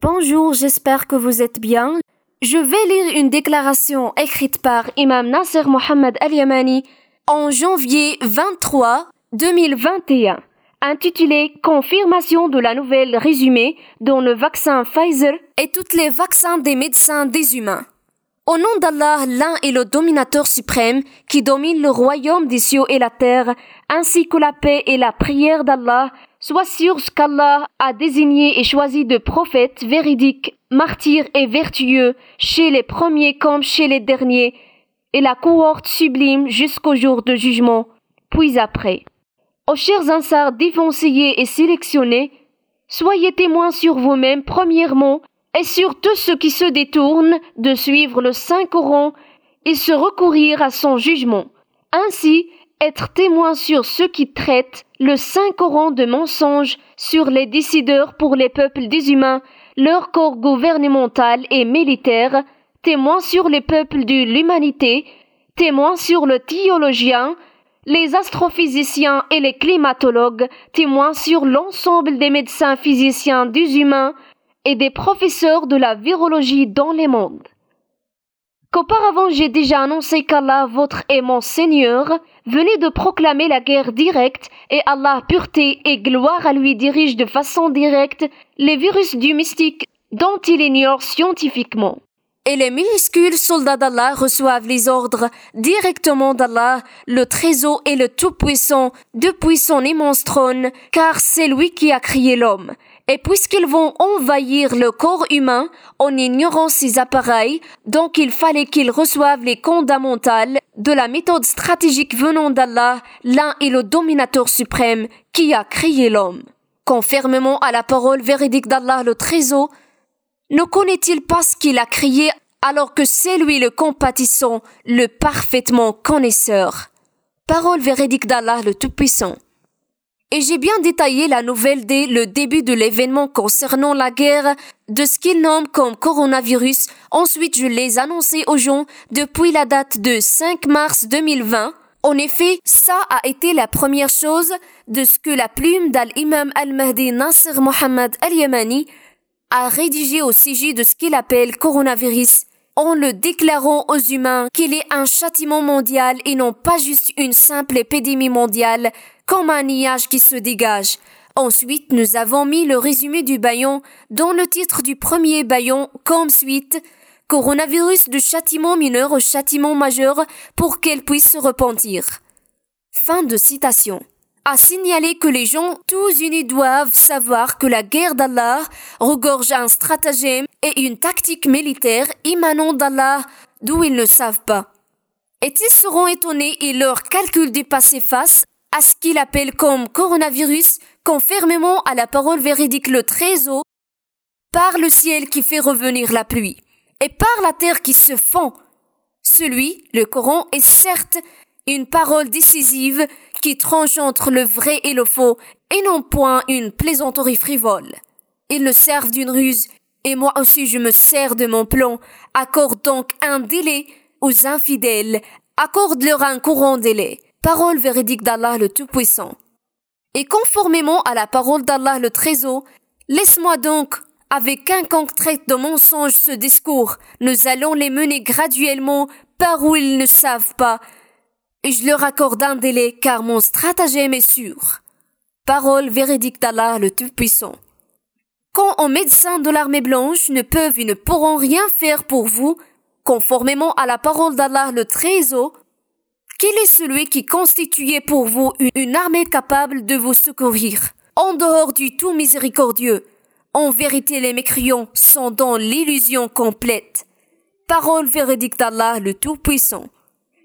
Bonjour, j'espère que vous êtes bien. Je vais lire une déclaration écrite par Imam Nasser Mohamed Al-Yamani en janvier 23 2021, intitulée Confirmation de la nouvelle résumée dont le vaccin Pfizer et tous les vaccins des médecins des humains. Au nom d'Allah, l'un est le dominateur suprême qui domine le royaume des cieux et la terre, ainsi que la paix et la prière d'Allah, Sois sûr qu'Allah a désigné et choisi de prophètes véridiques, martyrs et vertueux, chez les premiers comme chez les derniers, et la cohorte sublime jusqu'au jour de jugement, puis après. Aux chers ansars défoncés et sélectionnés, soyez témoins sur vous-même premièrement et sur tous ceux qui se détournent de suivre le Saint Coran et se recourir à son jugement. Ainsi, être témoin sur ceux qui traitent le Saint-Coran de mensonges sur les décideurs pour les peuples des humains, leur corps gouvernemental et militaire, témoin sur les peuples de l'humanité, témoin sur le théologien, les astrophysiciens et les climatologues, témoins sur l'ensemble des médecins physiciens des humains et des professeurs de la virologie dans les mondes qu'auparavant j'ai déjà annoncé qu'Allah, votre et mon Seigneur, venait de proclamer la guerre directe et Allah, pureté et gloire à lui, dirige de façon directe les virus du mystique dont il ignore scientifiquement. Et les minuscules soldats d'Allah reçoivent les ordres directement d'Allah, le trésor et le Tout-Puissant, depuis son immense trône, car c'est lui qui a créé l'homme. Et puisqu'ils vont envahir le corps humain en ignorant ses appareils, donc il fallait qu'ils reçoivent les fondamentales de la méthode stratégique venant d'Allah, l'un est le dominateur suprême qui a créé l'homme. Conformément à la parole véridique d'Allah le trésor, ne connaît-il pas ce qu'il a créé alors que c'est lui le compatissant, le parfaitement connaisseur? Parole véridique d'Allah le Tout-Puissant. Et j'ai bien détaillé la nouvelle dès le début de l'événement concernant la guerre de ce qu'ils nomment comme coronavirus. Ensuite, je l'ai annoncé aux gens depuis la date de 5 mars 2020. En effet, ça a été la première chose de ce que la plume d'Al-Imam Al-Mahdi Nasser Mohammed Al-Yamani a rédigé au sujet de ce qu'il appelle coronavirus en le déclarant aux humains qu'il est un châtiment mondial et non pas juste une simple épidémie mondiale comme un nuage qui se dégage. Ensuite, nous avons mis le résumé du baillon dans le titre du premier baillon comme suite Coronavirus de châtiment mineur au châtiment majeur pour qu'elle puisse se repentir. Fin de citation. A signaler que les gens tous unis doivent savoir que la guerre d'Allah regorge un stratagème et une tactique militaire émanant d'Allah d'où ils ne savent pas. Et ils seront étonnés et leur calcul dépassé face à ce qu'il appelle comme coronavirus, conformément à la parole véridique le trésor, par le ciel qui fait revenir la pluie, et par la terre qui se fond. Celui, le Coran, est certes une parole décisive qui tranche entre le vrai et le faux, et non point une plaisanterie frivole. Ils ne servent d'une ruse, et moi aussi je me sers de mon plan. Accorde donc un délai aux infidèles, accorde-leur un courant délai parole véridique d'Allah le Tout-Puissant. Et conformément à la parole d'Allah le Trésor, laisse-moi donc, avec un concret de mensonges ce discours, nous allons les mener graduellement par où ils ne savent pas, et je leur accorde un délai car mon stratagème est sûr. Parole véridique d'Allah le Tout-Puissant. Quand en médecins de l'armée blanche ne peuvent et ne pourront rien faire pour vous, conformément à la parole d'Allah le Trésor, quel est celui qui constituait pour vous une armée capable de vous secourir? En dehors du tout miséricordieux, en vérité les mécréants sont dans l'illusion complète. Parole véridique d'Allah le Tout-Puissant.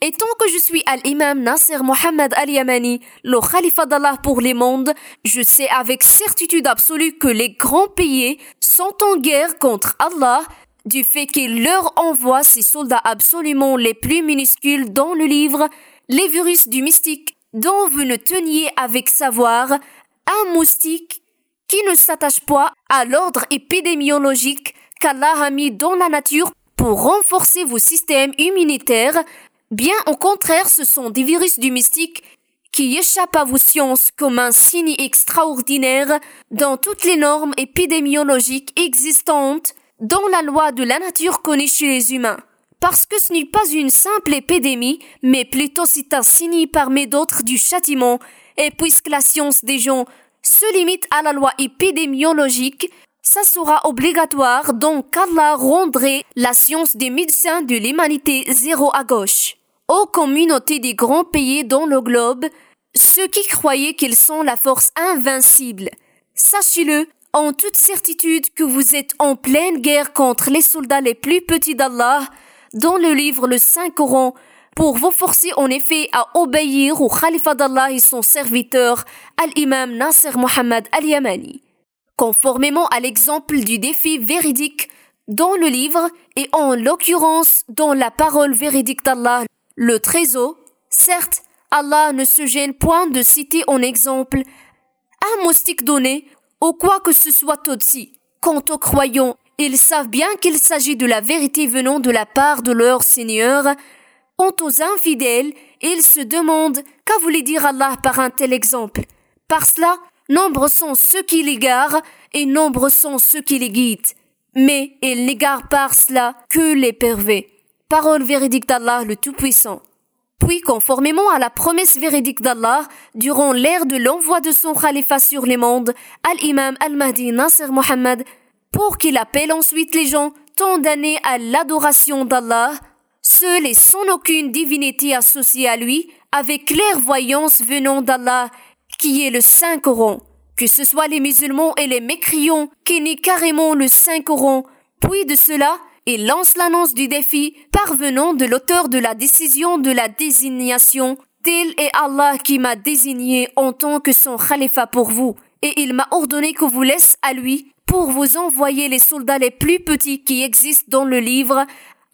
Et tant que je suis Al-Imam Nasser Mohammed Al-Yamani, le Khalifa d'Allah pour les mondes, je sais avec certitude absolue que les grands pays sont en guerre contre Allah du fait qu'il leur envoie ses soldats absolument les plus minuscules dans le livre Les virus du mystique dont vous ne teniez avec savoir un moustique qui ne s'attache pas à l'ordre épidémiologique qu'Allah a mis dans la nature pour renforcer vos systèmes immunitaires, bien au contraire ce sont des virus du mystique qui échappe à vos sciences comme un signe extraordinaire dans toutes les normes épidémiologiques existantes dans la loi de la nature connue chez les humains. Parce que ce n'est pas une simple épidémie, mais plutôt c'est un signe parmi d'autres du châtiment, et puisque la science des gens se limite à la loi épidémiologique, ça sera obligatoire donc qu'Allah rendrait la science des médecins de l'humanité zéro à gauche. Aux communautés des grands pays dans le globe, ceux qui croyaient qu'ils sont la force invincible, sachez-le en toute certitude que vous êtes en pleine guerre contre les soldats les plus petits d'Allah, dans le livre le Saint-Coran, pour vous forcer en effet à obéir au Khalifa d'Allah et son serviteur, Al-Imam Nasser Muhammad Al-Yamani. Conformément à l'exemple du défi véridique dans le livre et en l'occurrence dans la parole véridique d'Allah, le trésor, certes, Allah ne se gêne point de citer en exemple un moustique donné ou quoi que ce soit aussi. Quant aux croyants, ils savent bien qu'il s'agit de la vérité venant de la part de leur Seigneur. Quant aux infidèles, ils se demandent qu'a voulu dire Allah par un tel exemple? Par cela, nombreux sont ceux qui l'égarent et nombreux sont ceux qui les guident. Mais ils n'égarent par cela que les pervers. Parole véridique d'Allah le Tout-Puissant. Puis, conformément à la promesse véridique d'Allah, durant l'ère de l'envoi de son khalifa sur les mondes, Al-Imam Al-Mahdi Nasser Muhammad pour qu'il appelle ensuite les gens condamnés à l'adoration d'Allah, seuls et sans aucune divinité associée à lui, avec clairvoyance venant d'Allah, qui est le Saint-Coran, que ce soit les musulmans et les mécréants qui nient carrément le Saint-Coran, puis de cela, il lance l'annonce du défi parvenant de l'auteur de la décision de la désignation. Tel est Allah qui m'a désigné en tant que son khalifa pour vous, et il m'a ordonné que vous laisse à lui pour vous envoyer les soldats les plus petits qui existent dans le livre,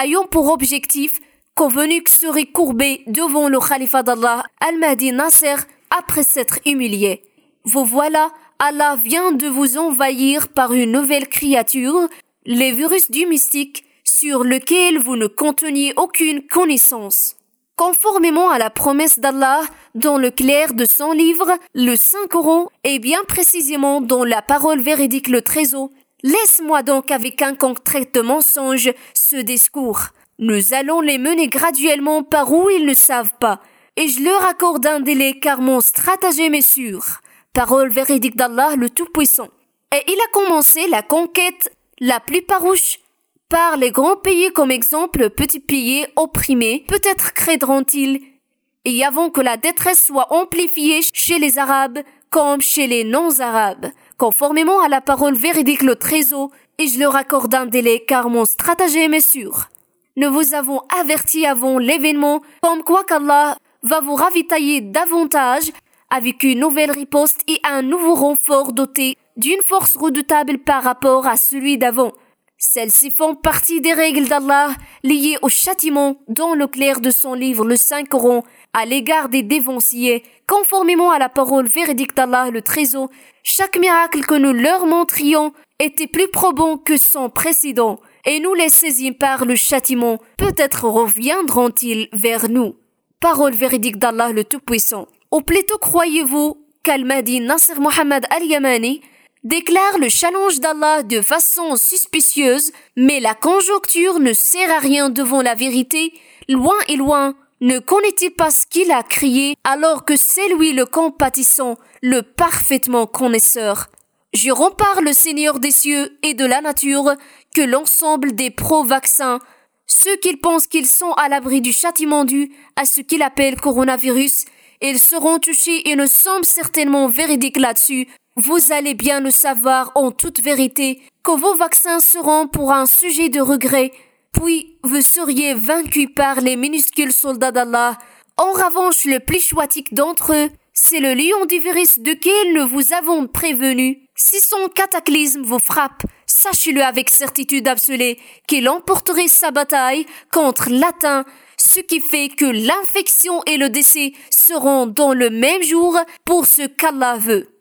ayant pour objectif convenu que serait courbé devant le khalifa d'Allah, Al-Mahdi Nasser, après s'être humilié. Vous voilà, Allah vient de vous envahir par une nouvelle créature, les virus du mystique, sur lequel vous ne conteniez aucune connaissance. Conformément à la promesse d'Allah dans le clair de son livre, le Saint-Coran, et bien précisément dans la parole véridique le trésor, laisse-moi donc avec un concret mensonge ce discours. Nous allons les mener graduellement par où ils ne savent pas, et je leur accorde un délai car mon stratagème est sûr. Parole véridique d'Allah le Tout-Puissant. Et il a commencé la conquête la plus par les grands pays comme exemple petits pays opprimés, peut-être craindront-ils, et avant que la détresse soit amplifiée chez les Arabes comme chez les non-Arabes, conformément à la parole véridique le trésor, et je leur accorde un délai car mon stratagème est sûr. Nous vous avons averti avant l'événement, comme quoi qu'Allah va vous ravitailler davantage avec une nouvelle riposte et un nouveau renfort doté d'une force redoutable par rapport à celui d'avant. Celles-ci font partie des règles d'Allah liées au châtiment dans le clair de son livre le Saint-Coran à l'égard des dévanciers, conformément à la parole véridique d'Allah le trésor. Chaque miracle que nous leur montrions était plus probant que son précédent, et nous les saisîmes par le châtiment. Peut-être reviendront-ils vers nous. Parole véridique d'Allah le Tout-Puissant. Ou plutôt croyez-vous qu'Al-Mahdi Nasser Muhammad Al-Yamani déclare le challenge d'Allah de façon suspicieuse, mais la conjoncture ne sert à rien devant la vérité. Loin et loin, ne connaît-il pas ce qu'il a crié alors que c'est lui le compatissant, le parfaitement connaisseur? Je rempare le Seigneur des cieux et de la nature que l'ensemble des pro-vaccins, ceux qu'ils pensent qu'ils sont à l'abri du châtiment dû à ce qu'il appelle coronavirus, ils seront touchés et ne sommes certainement véridiques là-dessus, vous allez bien le savoir en toute vérité que vos vaccins seront pour un sujet de regret, puis vous seriez vaincus par les minuscules soldats d'Allah. En revanche, le plus choitique d'entre eux, c'est le lion du virus duquel nous vous avons prévenu. Si son cataclysme vous frappe, sachez-le avec certitude absolue qu'il emporterait sa bataille contre latin, ce qui fait que l'infection et le décès seront dans le même jour pour ce qu'Allah veut.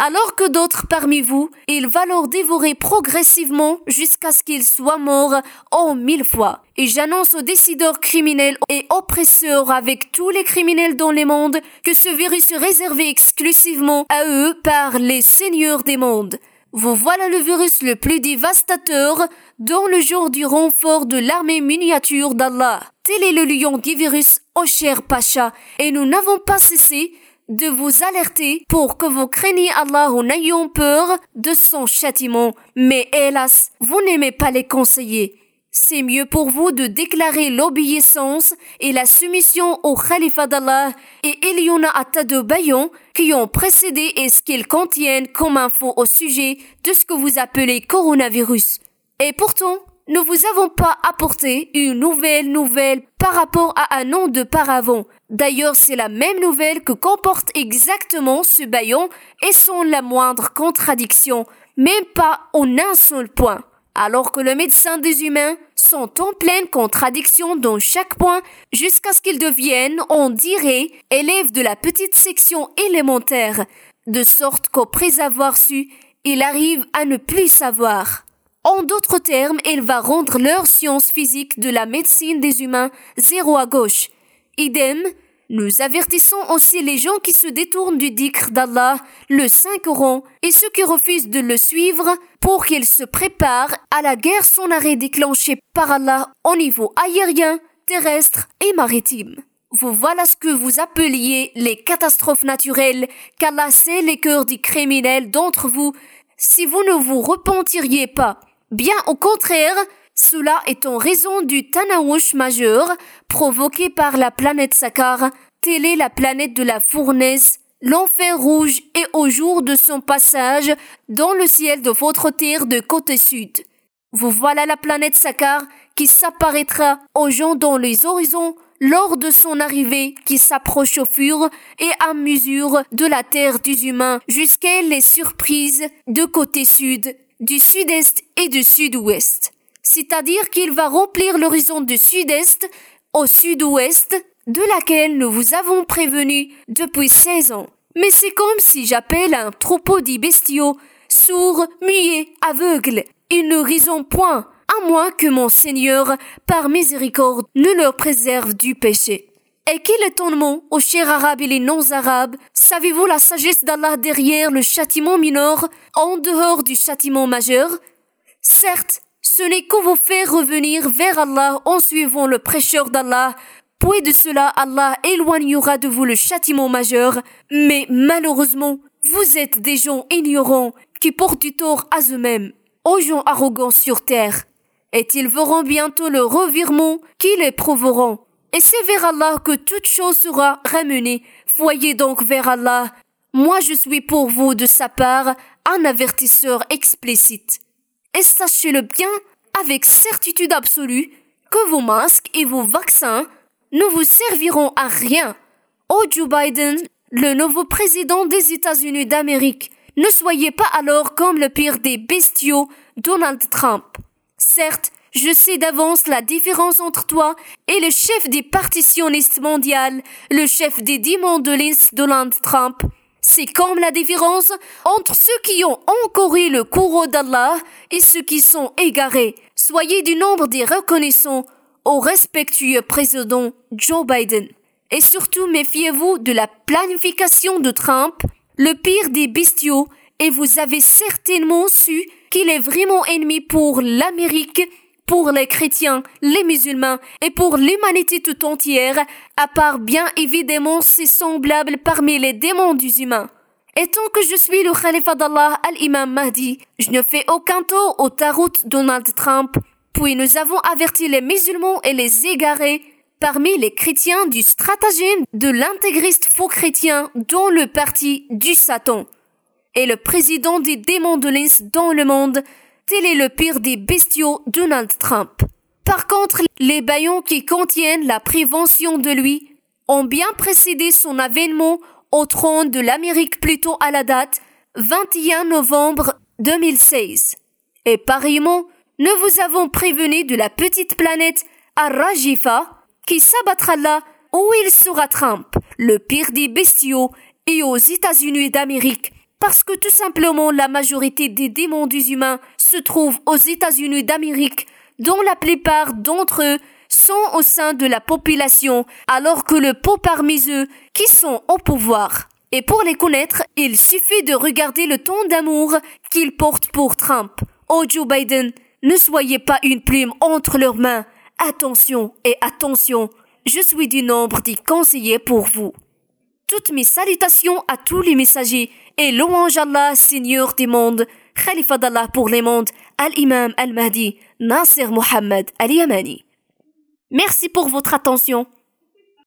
Alors que d'autres parmi vous, il va leur dévorer progressivement jusqu'à ce qu'ils soient morts en mille fois. Et j'annonce aux décideurs criminels et oppresseurs avec tous les criminels dans les mondes que ce virus est réservé exclusivement à eux par les seigneurs des mondes. Vous voilà le virus le plus dévastateur dans le jour du renfort de l'armée miniature d'Allah. Tel est le lion du virus, ô cher Pacha, et nous n'avons pas cessé de vous alerter pour que vous craigniez Allah ou n'ayons peur de son châtiment. Mais hélas, vous n'aimez pas les conseiller. C'est mieux pour vous de déclarer l'obéissance et la soumission au Khalifa d'Allah et il y en a un tas de baillons qui ont précédé et ce qu'ils contiennent comme info au sujet de ce que vous appelez coronavirus. Et pourtant, ne vous avons pas apporté une nouvelle nouvelle par rapport à un an de paravent. D'ailleurs, c'est la même nouvelle que comporte exactement ce baillon et sans la moindre contradiction, même pas en un seul point. Alors que le médecin des humains sont en pleine contradiction dans chaque point jusqu'à ce qu'ils deviennent, on dirait, élèves de la petite section élémentaire, de sorte qu'après avoir su, il arrive à ne plus savoir. En d'autres termes, il va rendre leur science physique de la médecine des humains zéro à gauche. Idem, nous avertissons aussi les gens qui se détournent du dikr d'Allah, le Saint Coran, et ceux qui refusent de le suivre pour qu'ils se préparent à la guerre sans arrêt déclenchée par Allah au niveau aérien, terrestre et maritime. Vous voilà ce que vous appeliez les catastrophes naturelles, qu'Allah sait les cœurs des criminels d'entre vous si vous ne vous repentiriez pas Bien au contraire, cela est en raison du Tanawush majeur provoqué par la planète Sakar, telle est la planète de la fournaise, l'enfer rouge et au jour de son passage dans le ciel de votre terre de côté sud. Vous voilà la planète Sakar qui s'apparaîtra aux gens dans les horizons lors de son arrivée qui s'approche au fur et à mesure de la terre des humains jusqu'à les surprises de côté sud du sud-est et du sud-ouest. C'est-à-dire qu'il va remplir l'horizon du sud-est au sud-ouest de laquelle nous vous avons prévenu depuis 16 ans. Mais c'est comme si j'appelle un troupeau de bestiaux, sourds, muets, aveugles. Ils ne risent point, à moins que mon Seigneur, par miséricorde, ne leur préserve du péché. Et quel étonnement, aux chers arabes et les non-arabes, savez-vous la sagesse d'Allah derrière le châtiment mineur, en dehors du châtiment majeur? Certes, ce n'est qu'on vous faire revenir vers Allah en suivant le prêcheur d'Allah, puis de cela Allah éloignera de vous le châtiment majeur, mais malheureusement, vous êtes des gens ignorants qui portent du tort à eux-mêmes, aux gens arrogants sur terre, et ils verront bientôt le revirement qu'ils éprouveront. Et c'est vers Allah que toute chose sera ramenée. Voyez donc vers Allah. Moi je suis pour vous de sa part un avertisseur explicite. Et sachez-le bien avec certitude absolue que vos masques et vos vaccins ne vous serviront à rien. Oh Joe Biden, le nouveau président des États-Unis d'Amérique, ne soyez pas alors comme le pire des bestiaux Donald Trump. Certes, je sais d'avance la différence entre toi et le chef des partitionnistes mondiales, le chef des démons de l'Est Donald Trump. C'est comme la différence entre ceux qui ont encouru le courroux d'Allah et ceux qui sont égarés. Soyez du nombre des reconnaissants au respectueux président Joe Biden. Et surtout méfiez-vous de la planification de Trump, le pire des bestiaux, et vous avez certainement su qu'il est vraiment ennemi pour l'Amérique pour les chrétiens, les musulmans et pour l'humanité tout entière, à part bien évidemment ses semblables parmi les démons du humain. Et tant que je suis le khalifa d'Allah al-Imam Mahdi, je ne fais aucun tort au tarot Donald Trump, puis nous avons averti les musulmans et les égarés parmi les chrétiens du stratagème de l'intégriste faux chrétien dans le parti du Satan. Et le président des démons de l'Est dans le monde Tel est le pire des bestiaux Donald Trump. Par contre, les baillons qui contiennent la prévention de lui ont bien précédé son avènement au trône de l'Amérique plutôt à la date 21 novembre 2016. Et pareillement, nous vous avons prévenu de la petite planète Arajifa qui s'abattra là où il sera Trump, le pire des bestiaux, et aux États-Unis d'Amérique Parce que tout simplement la majorité des démons des humains se trouvent aux États-Unis d'Amérique, dont la plupart d'entre eux sont au sein de la population, alors que le pot parmi eux qui sont au pouvoir. Et pour les connaître, il suffit de regarder le ton d'amour qu'ils portent pour Trump. Oh Joe Biden, ne soyez pas une plume entre leurs mains. Attention et attention, je suis du nombre des conseillers pour vous. Toutes mes salutations à tous les messagers et louange Allah, Seigneur des mondes, Khalifa d'Allah pour les mondes, Al-Imam Al-Mahdi, Nasser Mohammed Al-Yamani. Merci pour votre attention.